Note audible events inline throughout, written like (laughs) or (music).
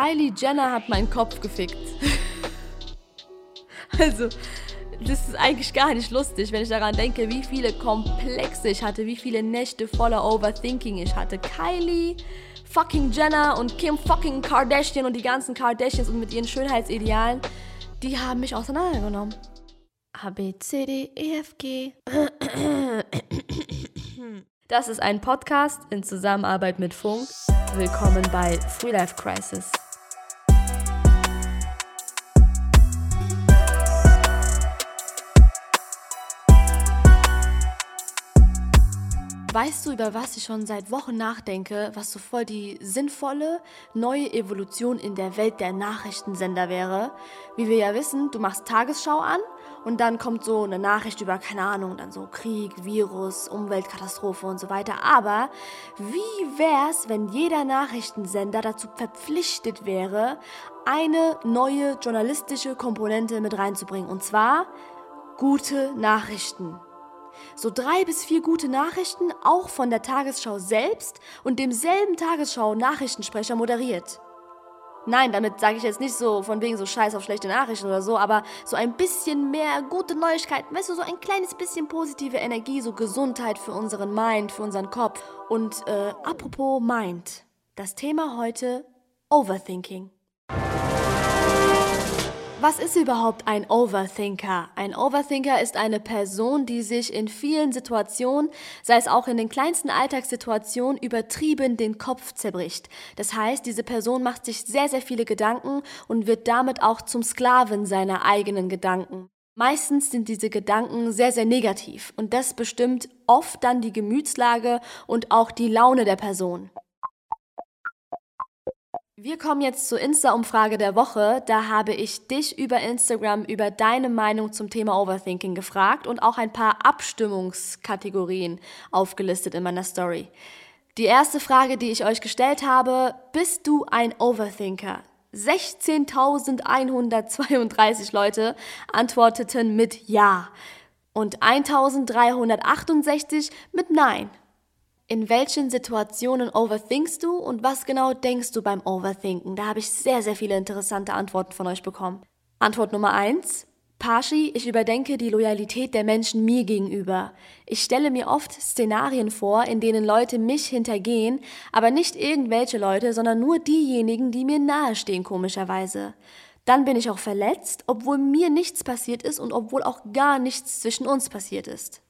Kylie Jenner hat meinen Kopf gefickt. (laughs) also, das ist eigentlich gar nicht lustig, wenn ich daran denke, wie viele Komplexe ich hatte, wie viele Nächte voller Overthinking ich hatte. Kylie fucking Jenner und Kim fucking Kardashian und die ganzen Kardashians und mit ihren Schönheitsidealen, die haben mich auseinandergenommen. A, B, C, D, E, F, G. Das ist ein Podcast in Zusammenarbeit mit Funk. Willkommen bei Free Life Crisis. Weißt du, über was ich schon seit Wochen nachdenke, was so voll die sinnvolle neue Evolution in der Welt der Nachrichtensender wäre? Wie wir ja wissen, du machst Tagesschau an und dann kommt so eine Nachricht über, keine Ahnung, dann so Krieg, Virus, Umweltkatastrophe und so weiter. Aber wie wär's, wenn jeder Nachrichtensender dazu verpflichtet wäre, eine neue journalistische Komponente mit reinzubringen? Und zwar gute Nachrichten. So drei bis vier gute Nachrichten, auch von der Tagesschau selbst und demselben Tagesschau-Nachrichtensprecher moderiert. Nein, damit sage ich jetzt nicht so von wegen so Scheiß auf schlechte Nachrichten oder so, aber so ein bisschen mehr gute Neuigkeiten, weißt du, so ein kleines bisschen positive Energie, so Gesundheit für unseren Mind, für unseren Kopf. Und äh, apropos Mind, das Thema heute Overthinking. Was ist überhaupt ein Overthinker? Ein Overthinker ist eine Person, die sich in vielen Situationen, sei es auch in den kleinsten Alltagssituationen, übertrieben den Kopf zerbricht. Das heißt, diese Person macht sich sehr, sehr viele Gedanken und wird damit auch zum Sklaven seiner eigenen Gedanken. Meistens sind diese Gedanken sehr, sehr negativ und das bestimmt oft dann die Gemütslage und auch die Laune der Person. Wir kommen jetzt zur Insta-Umfrage der Woche. Da habe ich dich über Instagram über deine Meinung zum Thema Overthinking gefragt und auch ein paar Abstimmungskategorien aufgelistet in meiner Story. Die erste Frage, die ich euch gestellt habe, bist du ein Overthinker? 16.132 Leute antworteten mit Ja und 1.368 mit Nein. In welchen Situationen overthinkst du und was genau denkst du beim Overthinken? Da habe ich sehr, sehr viele interessante Antworten von euch bekommen. Antwort Nummer eins: Pashi, ich überdenke die Loyalität der Menschen mir gegenüber. Ich stelle mir oft Szenarien vor, in denen Leute mich hintergehen, aber nicht irgendwelche Leute, sondern nur diejenigen, die mir nahestehen, komischerweise. Dann bin ich auch verletzt, obwohl mir nichts passiert ist und obwohl auch gar nichts zwischen uns passiert ist.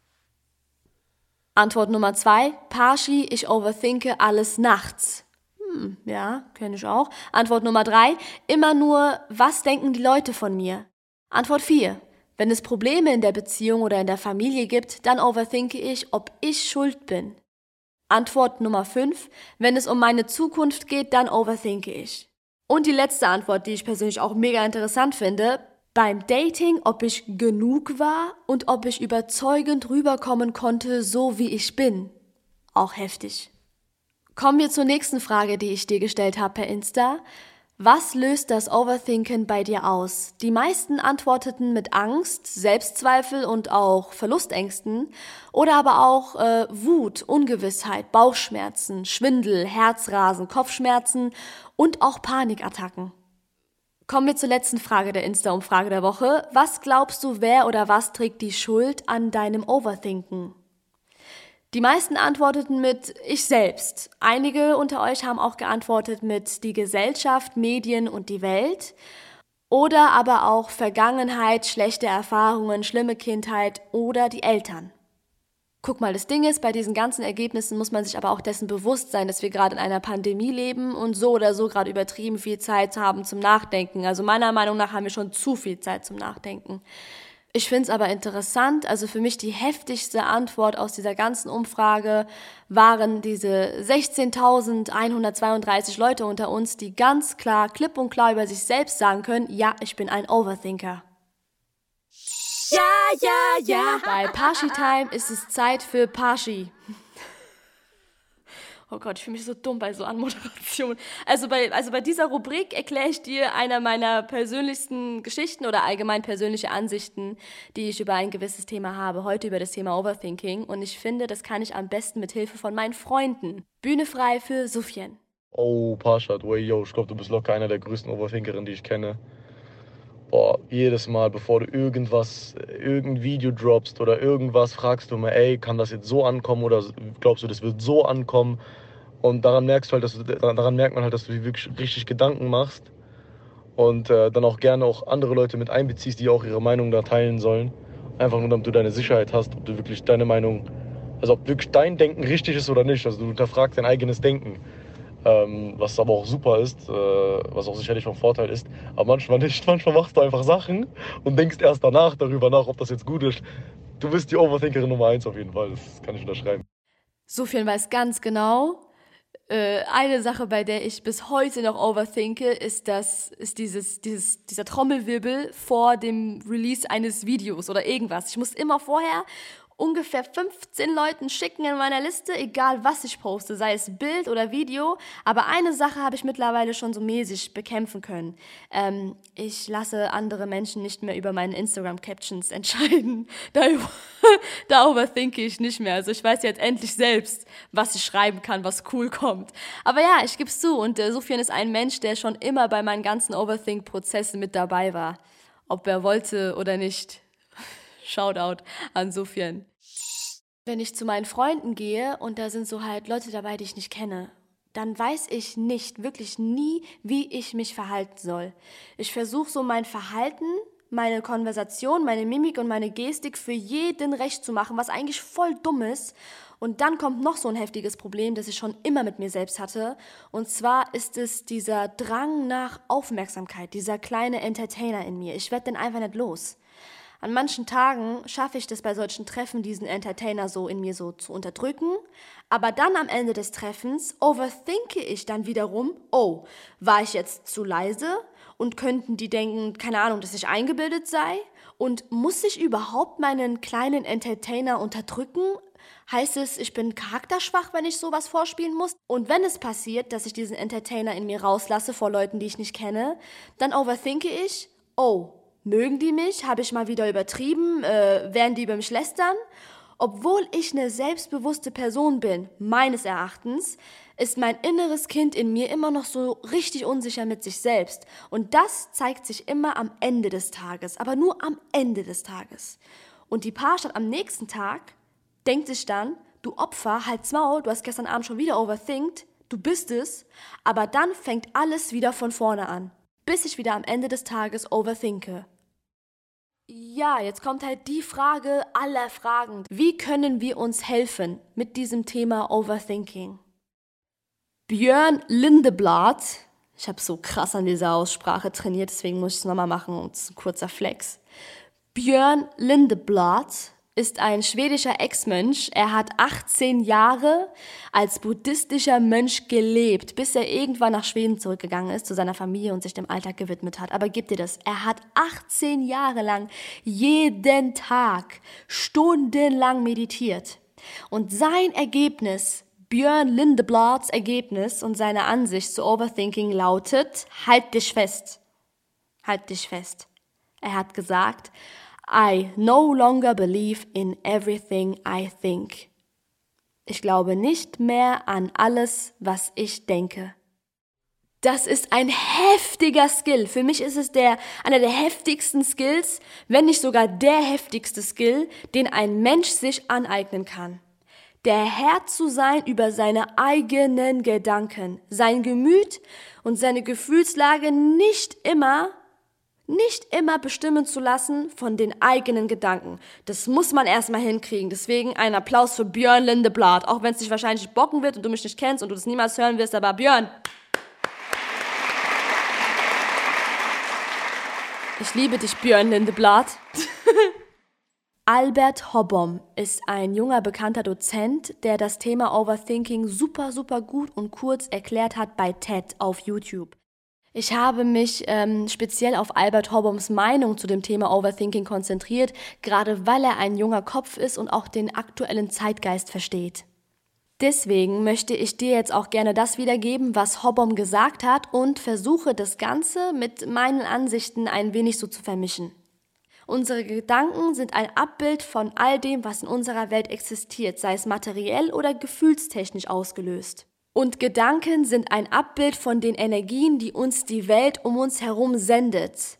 Antwort Nummer zwei, Parshi, ich overthinke alles nachts. Hm, ja, kenne ich auch. Antwort Nummer drei, immer nur, was denken die Leute von mir? Antwort vier, wenn es Probleme in der Beziehung oder in der Familie gibt, dann overthinke ich, ob ich schuld bin. Antwort Nummer fünf, wenn es um meine Zukunft geht, dann overthinke ich. Und die letzte Antwort, die ich persönlich auch mega interessant finde, beim Dating, ob ich genug war und ob ich überzeugend rüberkommen konnte, so wie ich bin. Auch heftig. Kommen wir zur nächsten Frage, die ich dir gestellt habe per Insta. Was löst das Overthinken bei dir aus? Die meisten antworteten mit Angst, Selbstzweifel und auch Verlustängsten oder aber auch äh, Wut, Ungewissheit, Bauchschmerzen, Schwindel, Herzrasen, Kopfschmerzen und auch Panikattacken. Kommen wir zur letzten Frage der Insta-Umfrage der Woche. Was glaubst du, wer oder was trägt die Schuld an deinem Overthinken? Die meisten antworteten mit ich selbst. Einige unter euch haben auch geantwortet mit die Gesellschaft, Medien und die Welt. Oder aber auch Vergangenheit, schlechte Erfahrungen, schlimme Kindheit oder die Eltern. Guck mal, das Ding ist, bei diesen ganzen Ergebnissen muss man sich aber auch dessen bewusst sein, dass wir gerade in einer Pandemie leben und so oder so gerade übertrieben viel Zeit haben zum Nachdenken. Also meiner Meinung nach haben wir schon zu viel Zeit zum Nachdenken. Ich finde es aber interessant, also für mich die heftigste Antwort aus dieser ganzen Umfrage waren diese 16.132 Leute unter uns, die ganz klar, klipp und klar über sich selbst sagen können, ja, ich bin ein Overthinker. Ja, ja, ja. Bei Parshi Time ist es Zeit für Parshi. Oh Gott, ich fühle mich so dumm bei so Anmoderation. Also bei, also bei dieser Rubrik erkläre ich dir einer meiner persönlichsten Geschichten oder allgemein persönliche Ansichten, die ich über ein gewisses Thema habe. Heute über das Thema Overthinking. Und ich finde, das kann ich am besten mit Hilfe von meinen Freunden. Bühne frei für Sufjan. Oh, Parshad, way, yo, ich glaube, du bist locker einer der größten Overthinkerinnen, die ich kenne. Boah, jedes Mal, bevor du irgendwas, irgendein Video droppst oder irgendwas, fragst du mal, ey, kann das jetzt so ankommen oder glaubst du, das wird so ankommen? Und daran merkst halt, dass du, daran merkt man halt, dass du dir wirklich richtig Gedanken machst und äh, dann auch gerne auch andere Leute mit einbeziehst, die auch ihre Meinung da teilen sollen. Einfach nur, damit du deine Sicherheit hast, ob du wirklich deine Meinung, also ob wirklich dein Denken richtig ist oder nicht. Also du hinterfragst dein eigenes Denken ähm, was aber auch super ist, äh, was auch sicherlich von Vorteil ist. Aber manchmal nicht. Manchmal machst du einfach Sachen und denkst erst danach darüber nach, ob das jetzt gut ist. Du bist die Overthinkerin Nummer eins auf jeden Fall, das kann ich unterschreiben. Sofian weiß ganz genau. Äh, eine Sache, bei der ich bis heute noch overthinke, ist, das, ist dieses, dieses, dieser Trommelwirbel vor dem Release eines Videos oder irgendwas. Ich muss immer vorher ungefähr 15 Leuten schicken in meiner Liste, egal was ich poste, sei es Bild oder Video. Aber eine Sache habe ich mittlerweile schon so mäßig bekämpfen können. Ähm, ich lasse andere Menschen nicht mehr über meine Instagram-Captions (laughs) entscheiden. Da, (laughs) da overthinke ich nicht mehr. Also ich weiß jetzt endlich selbst, was ich schreiben kann, was cool kommt. Aber ja, ich gebe es zu. Und äh, Sofian ist ein Mensch, der schon immer bei meinen ganzen Overthink-Prozessen mit dabei war. Ob er wollte oder nicht. (laughs) Shoutout an Sofian. Wenn ich zu meinen Freunden gehe und da sind so halt Leute dabei, die ich nicht kenne, dann weiß ich nicht, wirklich nie, wie ich mich verhalten soll. Ich versuche so mein Verhalten, meine Konversation, meine Mimik und meine Gestik für jeden recht zu machen, was eigentlich voll dumm ist. Und dann kommt noch so ein heftiges Problem, das ich schon immer mit mir selbst hatte. Und zwar ist es dieser Drang nach Aufmerksamkeit, dieser kleine Entertainer in mir. Ich werde den einfach nicht los. An manchen Tagen schaffe ich das bei solchen Treffen, diesen Entertainer so in mir so zu unterdrücken. Aber dann am Ende des Treffens overthinke ich dann wiederum, oh, war ich jetzt zu leise? Und könnten die denken, keine Ahnung, dass ich eingebildet sei? Und muss ich überhaupt meinen kleinen Entertainer unterdrücken? Heißt es, ich bin charakterschwach, wenn ich sowas vorspielen muss? Und wenn es passiert, dass ich diesen Entertainer in mir rauslasse vor Leuten, die ich nicht kenne, dann overthinke ich, oh, Mögen die mich? Habe ich mal wieder übertrieben? Äh, werden die über mich lästern? Obwohl ich eine selbstbewusste Person bin, meines Erachtens, ist mein inneres Kind in mir immer noch so richtig unsicher mit sich selbst. Und das zeigt sich immer am Ende des Tages, aber nur am Ende des Tages. Und die Paarstadt am nächsten Tag denkt sich dann, du Opfer, halt's Maul, du hast gestern Abend schon wieder overthinkt, du bist es, aber dann fängt alles wieder von vorne an bis ich wieder am Ende des Tages overthinke. Ja, jetzt kommt halt die Frage aller Fragen. Wie können wir uns helfen mit diesem Thema Overthinking? Björn Lindeblad, ich habe so krass an dieser Aussprache trainiert, deswegen muss ich es nochmal machen und es ist ein kurzer Flex. Björn Lindeblad ist ein schwedischer Ex-Mönch. Er hat 18 Jahre als buddhistischer Mönch gelebt, bis er irgendwann nach Schweden zurückgegangen ist, zu seiner Familie und sich dem Alltag gewidmet hat. Aber gib dir das, er hat 18 Jahre lang jeden Tag stundenlang meditiert. Und sein Ergebnis, Björn Lindeblads Ergebnis und seine Ansicht zu Overthinking lautet, halt dich fest. Halt dich fest. Er hat gesagt, I no longer believe in everything I think. Ich glaube nicht mehr an alles, was ich denke. Das ist ein heftiger Skill. Für mich ist es der, einer der heftigsten Skills, wenn nicht sogar der heftigste Skill, den ein Mensch sich aneignen kann. Der Herr zu sein über seine eigenen Gedanken, sein Gemüt und seine Gefühlslage nicht immer nicht immer bestimmen zu lassen von den eigenen Gedanken. Das muss man erstmal hinkriegen. Deswegen ein Applaus für Björn Lindeblad. Auch wenn es dich wahrscheinlich bocken wird und du mich nicht kennst und du das niemals hören wirst, aber Björn. Ich liebe dich, Björn Lindeblad. (laughs) Albert Hobbom ist ein junger bekannter Dozent, der das Thema Overthinking super, super gut und kurz erklärt hat bei TED auf YouTube. Ich habe mich ähm, speziell auf Albert Hobboms Meinung zu dem Thema Overthinking konzentriert, gerade weil er ein junger Kopf ist und auch den aktuellen Zeitgeist versteht. Deswegen möchte ich dir jetzt auch gerne das wiedergeben, was Hobbom gesagt hat und versuche das Ganze mit meinen Ansichten ein wenig so zu vermischen. Unsere Gedanken sind ein Abbild von all dem, was in unserer Welt existiert, sei es materiell oder gefühlstechnisch ausgelöst. Und Gedanken sind ein Abbild von den Energien, die uns die Welt um uns herum sendet.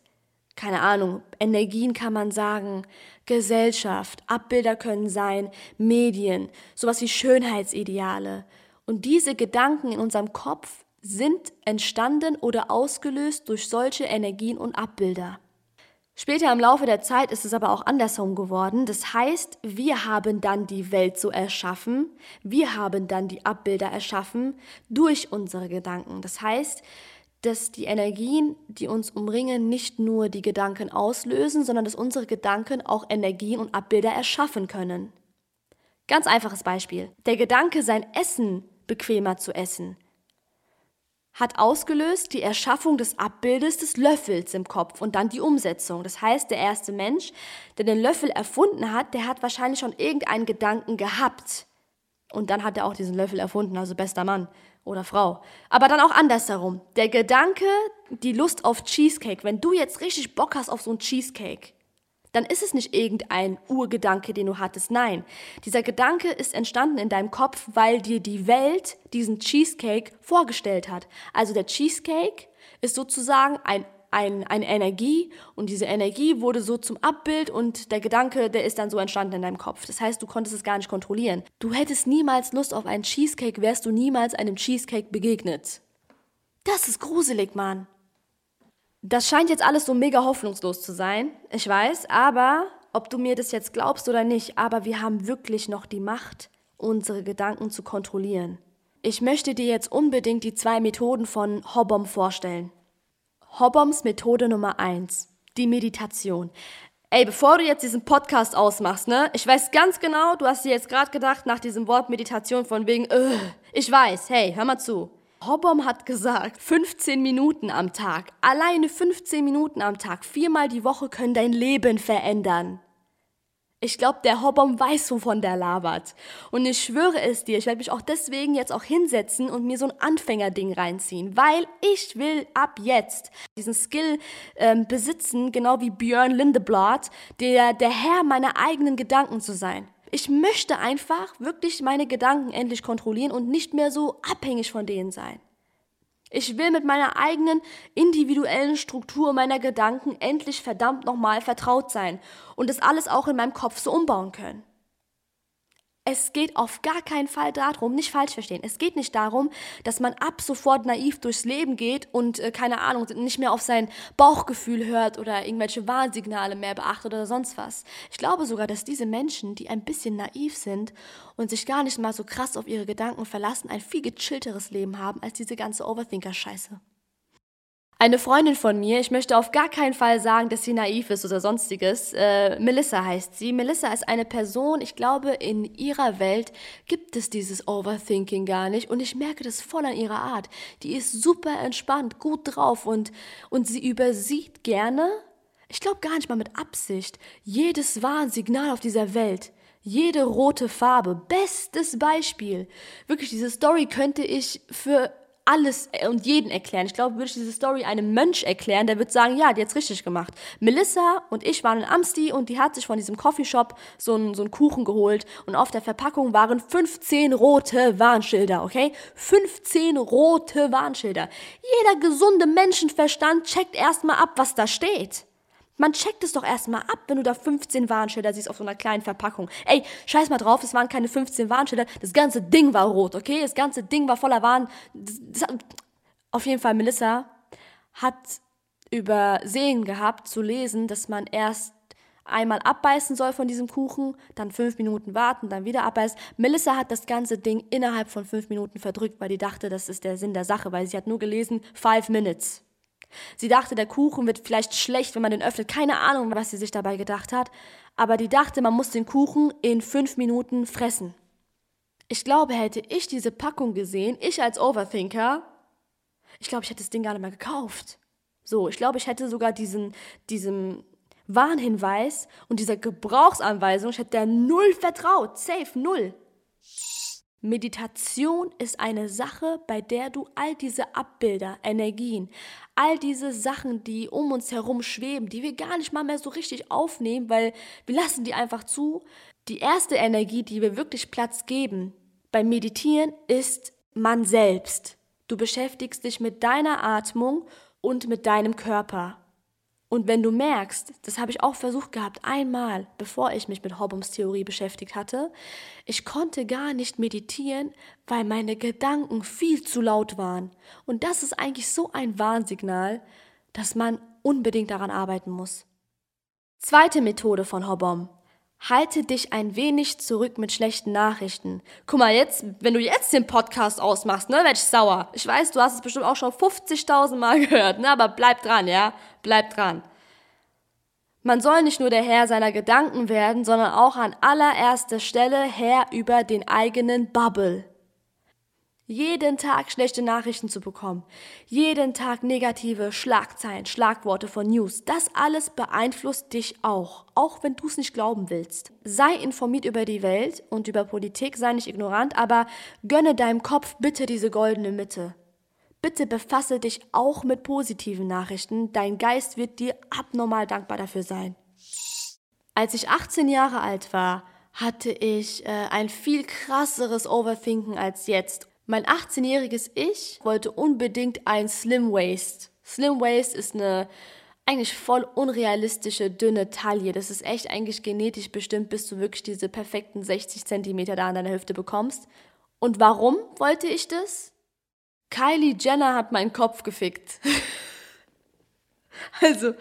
Keine Ahnung, Energien kann man sagen, Gesellschaft, Abbilder können sein, Medien, sowas wie Schönheitsideale. Und diese Gedanken in unserem Kopf sind entstanden oder ausgelöst durch solche Energien und Abbilder. Später im Laufe der Zeit ist es aber auch andersherum geworden. Das heißt, wir haben dann die Welt so erschaffen, wir haben dann die Abbilder erschaffen durch unsere Gedanken. Das heißt, dass die Energien, die uns umringen, nicht nur die Gedanken auslösen, sondern dass unsere Gedanken auch Energien und Abbilder erschaffen können. Ganz einfaches Beispiel. Der Gedanke, sein Essen bequemer zu essen, hat ausgelöst die Erschaffung des Abbildes des Löffels im Kopf und dann die Umsetzung. Das heißt, der erste Mensch, der den Löffel erfunden hat, der hat wahrscheinlich schon irgendeinen Gedanken gehabt. Und dann hat er auch diesen Löffel erfunden, also bester Mann oder Frau. Aber dann auch andersherum. Der Gedanke, die Lust auf Cheesecake, wenn du jetzt richtig Bock hast auf so einen Cheesecake, dann ist es nicht irgendein Urgedanke, den du hattest. Nein, dieser Gedanke ist entstanden in deinem Kopf, weil dir die Welt diesen Cheesecake vorgestellt hat. Also der Cheesecake ist sozusagen ein, ein, eine Energie und diese Energie wurde so zum Abbild und der Gedanke, der ist dann so entstanden in deinem Kopf. Das heißt, du konntest es gar nicht kontrollieren. Du hättest niemals Lust auf einen Cheesecake, wärst du niemals einem Cheesecake begegnet. Das ist gruselig, Mann. Das scheint jetzt alles so mega hoffnungslos zu sein, ich weiß, aber ob du mir das jetzt glaubst oder nicht, aber wir haben wirklich noch die Macht, unsere Gedanken zu kontrollieren. Ich möchte dir jetzt unbedingt die zwei Methoden von Hobbom vorstellen. Hobboms Methode Nummer eins: die Meditation. Ey, bevor du jetzt diesen Podcast ausmachst, ne? Ich weiß ganz genau, du hast dir jetzt gerade gedacht nach diesem Wort Meditation von wegen, äh, ich weiß, hey, hör mal zu. Hobbom hat gesagt, 15 Minuten am Tag, alleine 15 Minuten am Tag, viermal die Woche können dein Leben verändern. Ich glaube, der Hobbom weiß, wovon der labert. Und ich schwöre es dir, ich werde mich auch deswegen jetzt auch hinsetzen und mir so ein Anfängerding reinziehen, weil ich will ab jetzt diesen Skill ähm, besitzen, genau wie Björn Lindeblad, der, der Herr meiner eigenen Gedanken zu sein. Ich möchte einfach wirklich meine Gedanken endlich kontrollieren und nicht mehr so abhängig von denen sein. Ich will mit meiner eigenen individuellen Struktur meiner Gedanken endlich verdammt nochmal vertraut sein und das alles auch in meinem Kopf so umbauen können. Es geht auf gar keinen Fall darum, nicht falsch verstehen, es geht nicht darum, dass man ab sofort naiv durchs Leben geht und, äh, keine Ahnung, nicht mehr auf sein Bauchgefühl hört oder irgendwelche Warnsignale mehr beachtet oder sonst was. Ich glaube sogar, dass diese Menschen, die ein bisschen naiv sind und sich gar nicht mal so krass auf ihre Gedanken verlassen, ein viel gechillteres Leben haben als diese ganze Overthinker-Scheiße. Eine Freundin von mir, ich möchte auf gar keinen Fall sagen, dass sie naiv ist oder sonstiges. Äh, Melissa heißt sie. Melissa ist eine Person, ich glaube, in ihrer Welt gibt es dieses Overthinking gar nicht. Und ich merke das voll an ihrer Art. Die ist super entspannt, gut drauf und, und sie übersieht gerne, ich glaube gar nicht mal mit Absicht, jedes Warnsignal auf dieser Welt. Jede rote Farbe, bestes Beispiel. Wirklich, diese Story könnte ich für alles äh, und jeden erklären. Ich glaube, würde ich diese Story einem Mönch erklären, der wird sagen, ja, die hat's richtig gemacht. Melissa und ich waren in Amsti und die hat sich von diesem Coffeeshop so einen, so einen Kuchen geholt und auf der Verpackung waren 15 rote Warnschilder, okay? 15 rote Warnschilder. Jeder gesunde Menschenverstand checkt erstmal ab, was da steht. Man checkt es doch erstmal ab, wenn du da 15 Warnschilder siehst auf so einer kleinen Verpackung. Ey, scheiß mal drauf, es waren keine 15 Warnschilder, das ganze Ding war rot, okay? Das ganze Ding war voller Warn. Das, das, auf jeden Fall, Melissa hat übersehen gehabt zu lesen, dass man erst einmal abbeißen soll von diesem Kuchen, dann fünf Minuten warten, dann wieder abbeißen. Melissa hat das ganze Ding innerhalb von fünf Minuten verdrückt, weil die dachte, das ist der Sinn der Sache, weil sie hat nur gelesen, five minutes. Sie dachte, der Kuchen wird vielleicht schlecht, wenn man den öffnet. Keine Ahnung, was sie sich dabei gedacht hat. Aber die dachte, man muss den Kuchen in fünf Minuten fressen. Ich glaube, hätte ich diese Packung gesehen, ich als Overthinker, ich glaube, ich hätte das Ding gar nicht mehr gekauft. So, ich glaube, ich hätte sogar diesen, diesem Warnhinweis und dieser Gebrauchsanweisung, ich hätte der null vertraut. Safe, null. Meditation ist eine Sache, bei der du all diese Abbilder, Energien, all diese Sachen, die um uns herum schweben, die wir gar nicht mal mehr so richtig aufnehmen, weil wir lassen die einfach zu. Die erste Energie, die wir wirklich Platz geben beim Meditieren, ist man selbst. Du beschäftigst dich mit deiner Atmung und mit deinem Körper. Und wenn du merkst, das habe ich auch versucht gehabt, einmal, bevor ich mich mit Hobbums Theorie beschäftigt hatte, ich konnte gar nicht meditieren, weil meine Gedanken viel zu laut waren. Und das ist eigentlich so ein Warnsignal, dass man unbedingt daran arbeiten muss. Zweite Methode von Hobbom. Halte dich ein wenig zurück mit schlechten Nachrichten. Guck mal, jetzt, wenn du jetzt den Podcast ausmachst, ne, werd ich sauer. Ich weiß, du hast es bestimmt auch schon 50.000 Mal (laughs) gehört, ne, aber bleib dran, ja? Bleib dran. Man soll nicht nur der Herr seiner Gedanken werden, sondern auch an allererster Stelle Herr über den eigenen Bubble jeden Tag schlechte Nachrichten zu bekommen, jeden Tag negative Schlagzeilen, Schlagworte von News, das alles beeinflusst dich auch, auch wenn du es nicht glauben willst. Sei informiert über die Welt und über Politik, sei nicht ignorant, aber gönne deinem Kopf bitte diese goldene Mitte. Bitte befasse dich auch mit positiven Nachrichten, dein Geist wird dir abnormal dankbar dafür sein. Als ich 18 Jahre alt war, hatte ich äh, ein viel krasseres Overthinken als jetzt mein 18-jähriges Ich wollte unbedingt ein Slim Waist. Slim Waist ist eine eigentlich voll unrealistische, dünne Taille. Das ist echt eigentlich genetisch bestimmt, bis du wirklich diese perfekten 60 Zentimeter da an deiner Hüfte bekommst. Und warum wollte ich das? Kylie Jenner hat meinen Kopf gefickt. (laughs) also,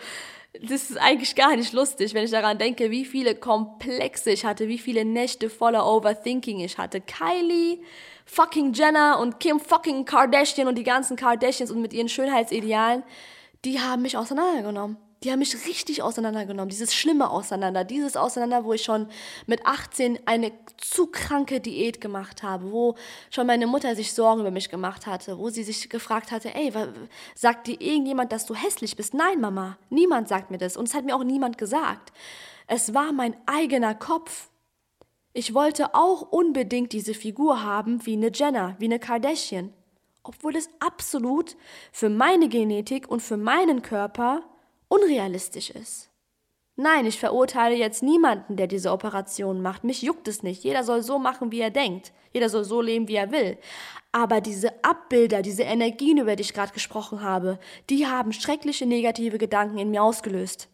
das ist eigentlich gar nicht lustig, wenn ich daran denke, wie viele Komplexe ich hatte, wie viele Nächte voller Overthinking ich hatte. Kylie fucking Jenner und Kim fucking Kardashian und die ganzen Kardashians und mit ihren Schönheitsidealen, die haben mich auseinandergenommen. Die haben mich richtig auseinandergenommen. Dieses schlimme Auseinander. Dieses Auseinander, wo ich schon mit 18 eine zu kranke Diät gemacht habe. Wo schon meine Mutter sich Sorgen über mich gemacht hatte. Wo sie sich gefragt hatte, ey, sagt dir irgendjemand, dass du hässlich bist? Nein, Mama. Niemand sagt mir das. Und es hat mir auch niemand gesagt. Es war mein eigener Kopf. Ich wollte auch unbedingt diese Figur haben wie eine Jenner, wie eine Kardashian, obwohl es absolut für meine Genetik und für meinen Körper unrealistisch ist. Nein, ich verurteile jetzt niemanden, der diese Operation macht. Mich juckt es nicht. Jeder soll so machen, wie er denkt. Jeder soll so leben, wie er will. Aber diese Abbilder, diese Energien, über die ich gerade gesprochen habe, die haben schreckliche negative Gedanken in mir ausgelöst.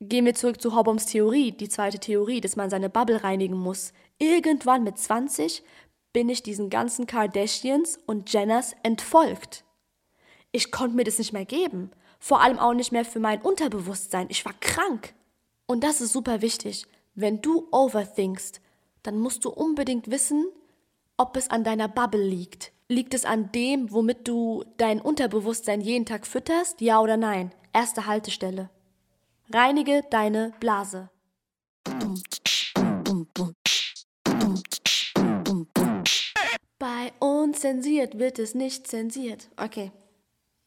Gehen wir zurück zu Hobboms Theorie, die zweite Theorie, dass man seine Bubble reinigen muss. Irgendwann mit 20 bin ich diesen ganzen Kardashians und Jenners entfolgt. Ich konnte mir das nicht mehr geben. Vor allem auch nicht mehr für mein Unterbewusstsein. Ich war krank. Und das ist super wichtig. Wenn du overthinkst, dann musst du unbedingt wissen, ob es an deiner Bubble liegt. Liegt es an dem, womit du dein Unterbewusstsein jeden Tag fütterst? Ja oder nein? Erste Haltestelle. Reinige deine Blase. Bei unzensiert wird es nicht zensiert. Okay.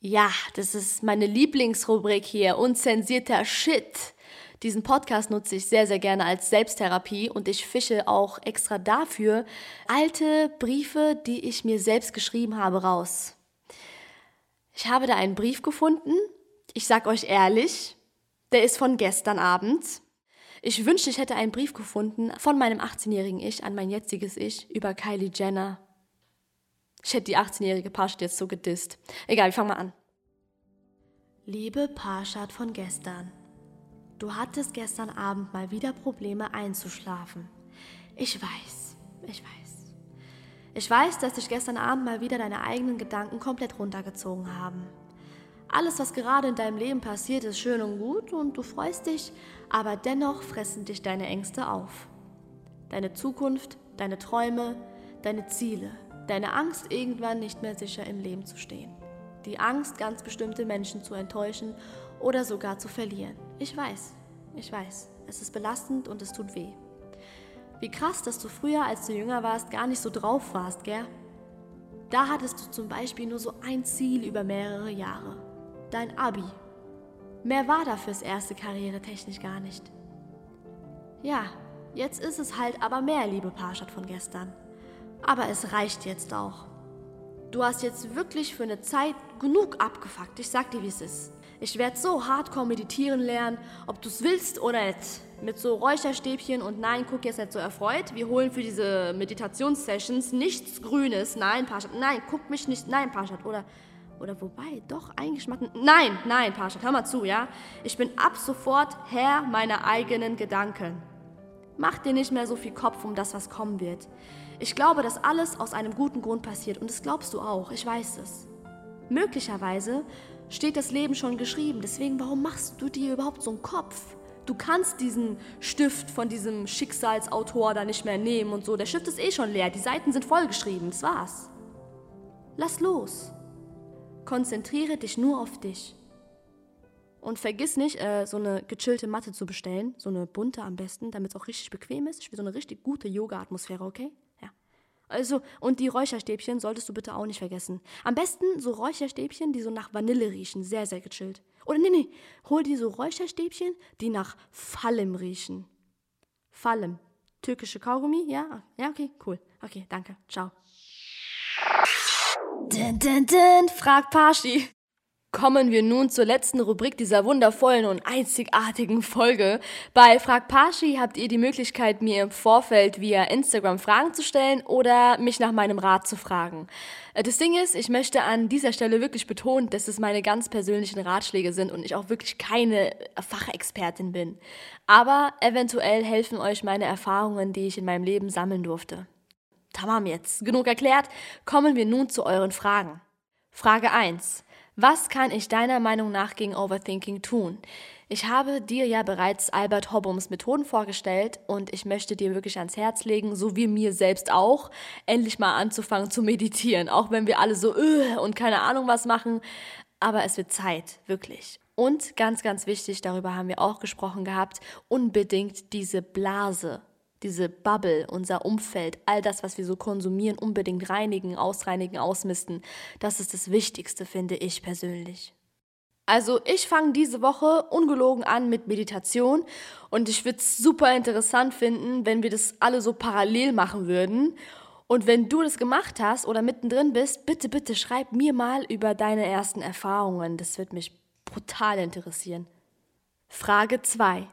Ja, das ist meine Lieblingsrubrik hier. Unzensierter Shit. Diesen Podcast nutze ich sehr, sehr gerne als Selbsttherapie und ich fische auch extra dafür alte Briefe, die ich mir selbst geschrieben habe, raus. Ich habe da einen Brief gefunden. Ich sag euch ehrlich, der ist von gestern Abend. Ich wünschte, ich hätte einen Brief gefunden von meinem 18-jährigen Ich an mein jetziges Ich über Kylie Jenner. Ich hätte die 18-jährige Parshad jetzt so gedisst. Egal, wir fangen mal an. Liebe Parshad von gestern. Du hattest gestern Abend mal wieder Probleme einzuschlafen. Ich weiß, ich weiß. Ich weiß, dass dich gestern Abend mal wieder deine eigenen Gedanken komplett runtergezogen haben. Alles, was gerade in deinem Leben passiert, ist schön und gut und du freust dich, aber dennoch fressen dich deine Ängste auf. Deine Zukunft, deine Träume, deine Ziele, Deine Angst, irgendwann nicht mehr sicher im Leben zu stehen. Die Angst, ganz bestimmte Menschen zu enttäuschen oder sogar zu verlieren. Ich weiß, ich weiß, es ist belastend und es tut weh. Wie krass, dass du früher, als du jünger warst, gar nicht so drauf warst, gell? Da hattest du zum Beispiel nur so ein Ziel über mehrere Jahre. Dein Abi. Mehr war da fürs erste Karriere technisch gar nicht. Ja, jetzt ist es halt aber mehr, liebe Parshad von gestern. Aber es reicht jetzt auch. Du hast jetzt wirklich für eine Zeit genug abgefuckt. Ich sag dir, wie es ist. Ich werde so hardcore meditieren lernen, ob du es willst oder nicht. Mit so Räucherstäbchen und nein, guck jetzt nicht so erfreut. Wir holen für diese Meditationssessions nichts Grünes. Nein, Parshad, nein, guck mich nicht. Nein, Parshad. Oder, oder wobei, doch, eigentlich machen. Nein, nein, Parshad, hör mal zu, ja? Ich bin ab sofort Herr meiner eigenen Gedanken. Mach dir nicht mehr so viel Kopf um das, was kommen wird. Ich glaube, dass alles aus einem guten Grund passiert und das glaubst du auch, ich weiß es. Möglicherweise steht das Leben schon geschrieben, deswegen warum machst du dir überhaupt so einen Kopf? Du kannst diesen Stift von diesem Schicksalsautor da nicht mehr nehmen und so. Der Stift ist eh schon leer, die Seiten sind vollgeschrieben, das war's. Lass los. Konzentriere dich nur auf dich. Und vergiss nicht, äh, so eine gechillte Matte zu bestellen, so eine bunte am besten, damit es auch richtig bequem ist. Ich will so eine richtig gute Yoga-Atmosphäre, okay? Also, und die Räucherstäbchen solltest du bitte auch nicht vergessen. Am besten so Räucherstäbchen, die so nach Vanille riechen. Sehr, sehr gechillt. Oder nee, nee, hol dir so Räucherstäbchen, die nach Fallem riechen. Fallem. Türkische Kaugummi, ja? Ja, okay, cool. Okay, danke. Ciao. Dun, dun, dun, fragt Pashi. Kommen wir nun zur letzten Rubrik dieser wundervollen und einzigartigen Folge. Bei Frag Pashi habt ihr die Möglichkeit, mir im Vorfeld via Instagram Fragen zu stellen oder mich nach meinem Rat zu fragen. Äh, das Ding ist, ich möchte an dieser Stelle wirklich betonen, dass es meine ganz persönlichen Ratschläge sind und ich auch wirklich keine Fachexpertin bin. Aber eventuell helfen euch meine Erfahrungen, die ich in meinem Leben sammeln durfte. Tamam jetzt. Genug erklärt. Kommen wir nun zu euren Fragen. Frage 1. Was kann ich deiner Meinung nach gegen Overthinking tun? Ich habe dir ja bereits Albert Hobbums Methoden vorgestellt und ich möchte dir wirklich ans Herz legen, so wie mir selbst auch, endlich mal anzufangen zu meditieren. Auch wenn wir alle so öh und keine Ahnung was machen, aber es wird Zeit, wirklich. Und ganz, ganz wichtig, darüber haben wir auch gesprochen gehabt, unbedingt diese Blase diese Bubble, unser Umfeld, all das, was wir so konsumieren, unbedingt reinigen, ausreinigen, ausmisten. Das ist das Wichtigste, finde ich persönlich. Also ich fange diese Woche ungelogen an mit Meditation und ich würde es super interessant finden, wenn wir das alle so parallel machen würden. Und wenn du das gemacht hast oder mittendrin bist, bitte, bitte schreib mir mal über deine ersten Erfahrungen. Das wird mich brutal interessieren. Frage 2.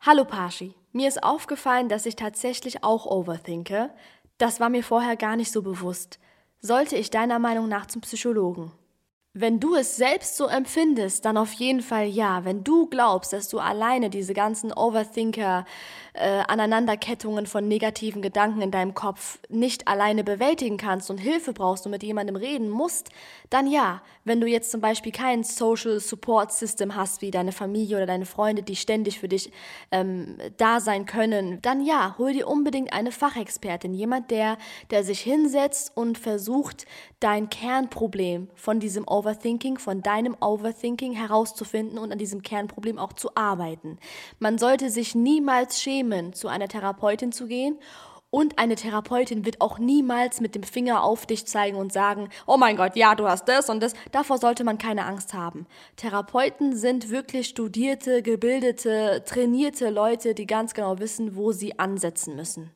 Hallo Pashi. Mir ist aufgefallen, dass ich tatsächlich auch overthinke. Das war mir vorher gar nicht so bewusst. Sollte ich deiner Meinung nach zum Psychologen? Wenn du es selbst so empfindest, dann auf jeden Fall ja. Wenn du glaubst, dass du alleine diese ganzen Overthinker, äh, Aneinanderkettungen von negativen Gedanken in deinem Kopf nicht alleine bewältigen kannst und Hilfe brauchst und mit jemandem reden musst, dann ja. Wenn du jetzt zum Beispiel kein Social Support System hast, wie deine Familie oder deine Freunde, die ständig für dich ähm, da sein können, dann ja, hol dir unbedingt eine Fachexpertin, jemand, der, der sich hinsetzt und versucht, dein Kernproblem von diesem Overthinking, von deinem Overthinking herauszufinden und an diesem Kernproblem auch zu arbeiten. Man sollte sich niemals schämen, zu einer Therapeutin zu gehen und eine Therapeutin wird auch niemals mit dem Finger auf dich zeigen und sagen, oh mein Gott, ja, du hast das und das. Davor sollte man keine Angst haben. Therapeuten sind wirklich studierte, gebildete, trainierte Leute, die ganz genau wissen, wo sie ansetzen müssen.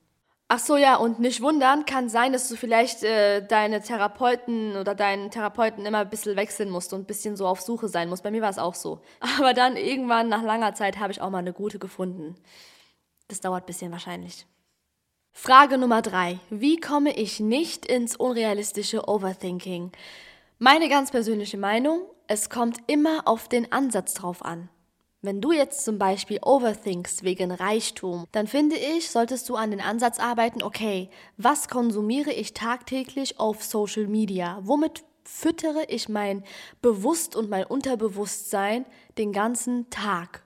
Ach so, ja, und nicht wundern, kann sein, dass du vielleicht äh, deine Therapeuten oder deinen Therapeuten immer ein bisschen wechseln musst und ein bisschen so auf Suche sein musst. Bei mir war es auch so. Aber dann irgendwann, nach langer Zeit, habe ich auch mal eine gute gefunden. Das dauert ein bisschen wahrscheinlich. Frage Nummer drei. Wie komme ich nicht ins unrealistische Overthinking? Meine ganz persönliche Meinung, es kommt immer auf den Ansatz drauf an. Wenn du jetzt zum Beispiel overthinkst wegen Reichtum, dann finde ich, solltest du an den Ansatz arbeiten, okay, was konsumiere ich tagtäglich auf Social Media? Womit füttere ich mein Bewusst- und mein Unterbewusstsein den ganzen Tag?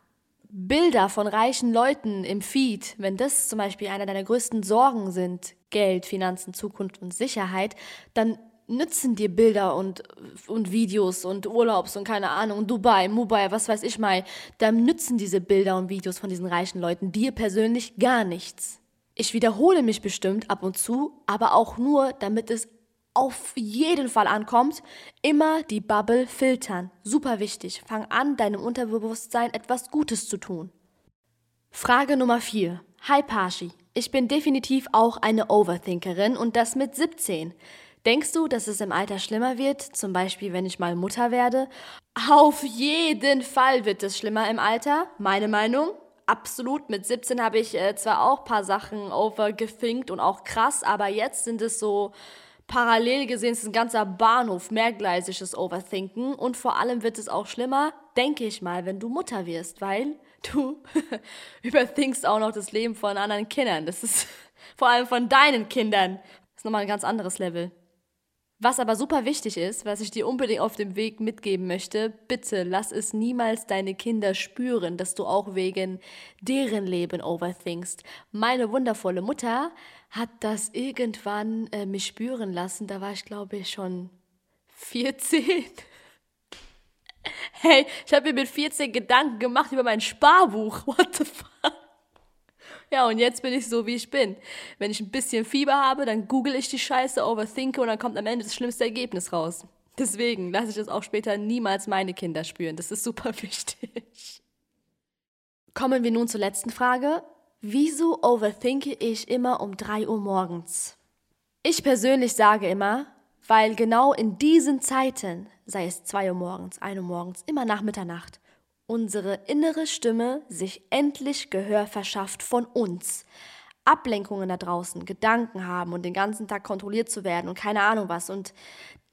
Bilder von reichen Leuten im Feed, wenn das zum Beispiel einer deiner größten Sorgen sind, Geld, Finanzen, Zukunft und Sicherheit, dann nützen dir Bilder und, und Videos und Urlaubs und keine Ahnung, Dubai, Mumbai, was weiß ich mal, dann nützen diese Bilder und Videos von diesen reichen Leuten dir persönlich gar nichts. Ich wiederhole mich bestimmt ab und zu, aber auch nur, damit es auf jeden Fall ankommt, immer die Bubble filtern. Super wichtig. Fang an, deinem Unterbewusstsein etwas Gutes zu tun. Frage Nummer 4. Hi Pashi. Ich bin definitiv auch eine Overthinkerin und das mit 17. Denkst du, dass es im Alter schlimmer wird, zum Beispiel wenn ich mal Mutter werde? Auf jeden Fall wird es schlimmer im Alter, meine Meinung. Absolut. Mit 17 habe ich äh, zwar auch ein paar Sachen overgethinkt und auch krass, aber jetzt sind es so parallel gesehen, es ist ein ganzer Bahnhof, mehrgleisiges Overthinken und vor allem wird es auch schlimmer, denke ich mal, wenn du Mutter wirst, weil du (laughs) überthinkst auch noch das Leben von anderen Kindern. Das ist (laughs) vor allem von deinen Kindern. Das ist nochmal ein ganz anderes Level. Was aber super wichtig ist, was ich dir unbedingt auf dem Weg mitgeben möchte, bitte lass es niemals deine Kinder spüren, dass du auch wegen deren Leben overthinkst. Meine wundervolle Mutter hat das irgendwann äh, mich spüren lassen, da war ich glaube ich schon 14. (laughs) hey, ich habe mir mit 14 Gedanken gemacht über mein Sparbuch. (laughs) What the fuck? Ja, und jetzt bin ich so, wie ich bin. Wenn ich ein bisschen Fieber habe, dann google ich die Scheiße, overthinke und dann kommt am Ende das schlimmste Ergebnis raus. Deswegen lasse ich das auch später niemals meine Kinder spüren. Das ist super (laughs) wichtig. Kommen wir nun zur letzten Frage. Wieso overthinke ich immer um 3 Uhr morgens? Ich persönlich sage immer, weil genau in diesen Zeiten, sei es 2 Uhr morgens, 1 Uhr morgens, immer nach Mitternacht, unsere innere Stimme sich endlich Gehör verschafft von uns. Ablenkungen da draußen, Gedanken haben und den ganzen Tag kontrolliert zu werden und keine Ahnung was und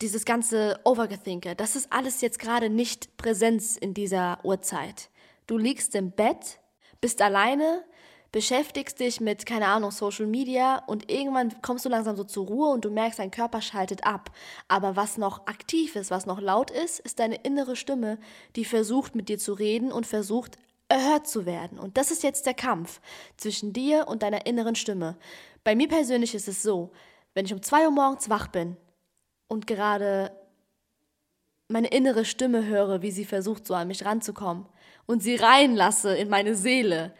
dieses ganze Overgethinke, das ist alles jetzt gerade nicht Präsenz in dieser Uhrzeit. Du liegst im Bett, bist alleine, beschäftigst dich mit, keine Ahnung, Social Media und irgendwann kommst du langsam so zur Ruhe und du merkst, dein Körper schaltet ab. Aber was noch aktiv ist, was noch laut ist, ist deine innere Stimme, die versucht mit dir zu reden und versucht erhört zu werden. Und das ist jetzt der Kampf zwischen dir und deiner inneren Stimme. Bei mir persönlich ist es so, wenn ich um zwei Uhr morgens wach bin und gerade meine innere Stimme höre, wie sie versucht, so an mich ranzukommen und sie reinlasse in meine Seele,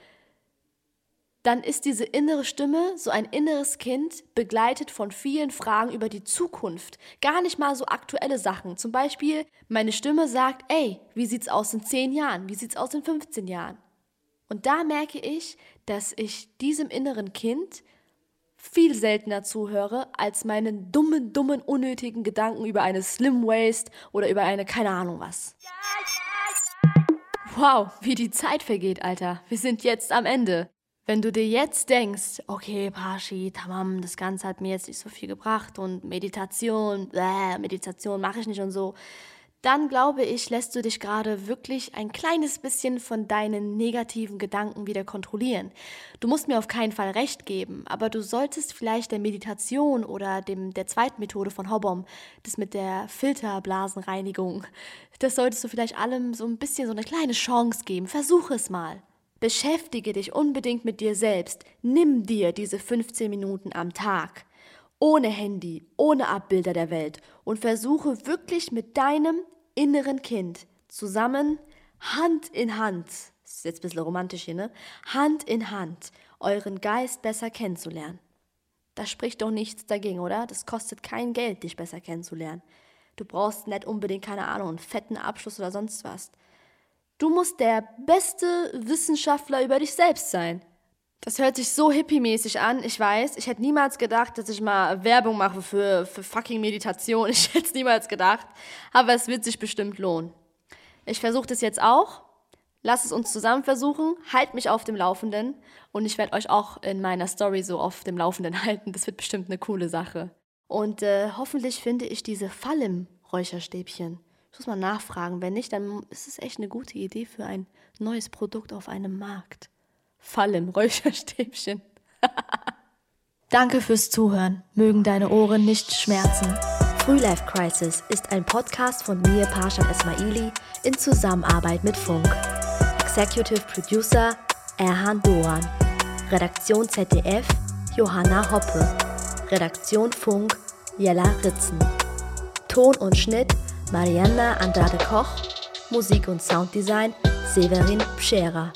dann ist diese innere Stimme so ein inneres Kind, begleitet von vielen Fragen über die Zukunft. Gar nicht mal so aktuelle Sachen. Zum Beispiel, meine Stimme sagt, ey, wie sieht's aus in 10 Jahren? Wie sieht's aus in 15 Jahren? Und da merke ich, dass ich diesem inneren Kind viel seltener zuhöre als meinen dummen, dummen, unnötigen Gedanken über eine Slim Waist oder über eine keine Ahnung was. Wow, wie die Zeit vergeht, Alter. Wir sind jetzt am Ende. Wenn du dir jetzt denkst, okay, Pashi, tamam, das Ganze hat mir jetzt nicht so viel gebracht und Meditation, äh, Meditation mache ich nicht und so, dann glaube ich, lässt du dich gerade wirklich ein kleines bisschen von deinen negativen Gedanken wieder kontrollieren. Du musst mir auf keinen Fall recht geben, aber du solltest vielleicht der Meditation oder dem, der zweiten Methode von Hobom, das mit der Filterblasenreinigung, das solltest du vielleicht allem so ein bisschen so eine kleine Chance geben. Versuche es mal. Beschäftige dich unbedingt mit dir selbst. Nimm dir diese 15 Minuten am Tag. Ohne Handy, ohne Abbilder der Welt und versuche wirklich mit deinem inneren Kind zusammen Hand in Hand, das ist jetzt ein bisschen romantisch hier, ne? Hand in Hand euren Geist besser kennenzulernen. Da spricht doch nichts dagegen, oder? Das kostet kein Geld, dich besser kennenzulernen. Du brauchst nicht unbedingt, keine Ahnung, einen fetten Abschluss oder sonst was. Du musst der beste Wissenschaftler über dich selbst sein. Das hört sich so hippie-mäßig an, ich weiß. Ich hätte niemals gedacht, dass ich mal Werbung mache für, für fucking Meditation. (laughs) Ich hätte es niemals gedacht. Aber es wird sich bestimmt lohnen. Ich versuche das jetzt auch. Lass es uns zusammen versuchen. Halt mich auf dem Laufenden. Und ich werde euch auch in meiner Story so auf dem Laufenden (laughs) halten. Das wird bestimmt eine coole Sache. Und äh, hoffentlich finde ich diese Fallen-Räucherstäbchen. Ich muss mal nachfragen. Wenn nicht, dann ist es echt eine gute Idee für ein neues Produkt auf einem Markt. Fallen, Räucherstäbchen. (laughs) Danke fürs Zuhören. Mögen deine Ohren nicht schmerzen. Frühlife Crisis ist ein Podcast von mir, Parshat Esmaili, in Zusammenarbeit mit Funk. Executive Producer Erhan Doan. Redaktion ZDF Johanna Hoppe. Redaktion Funk Jella Ritzen. Ton und Schnitt Marianna Andrade Koch, Musik und Sounddesign Severin Pschera.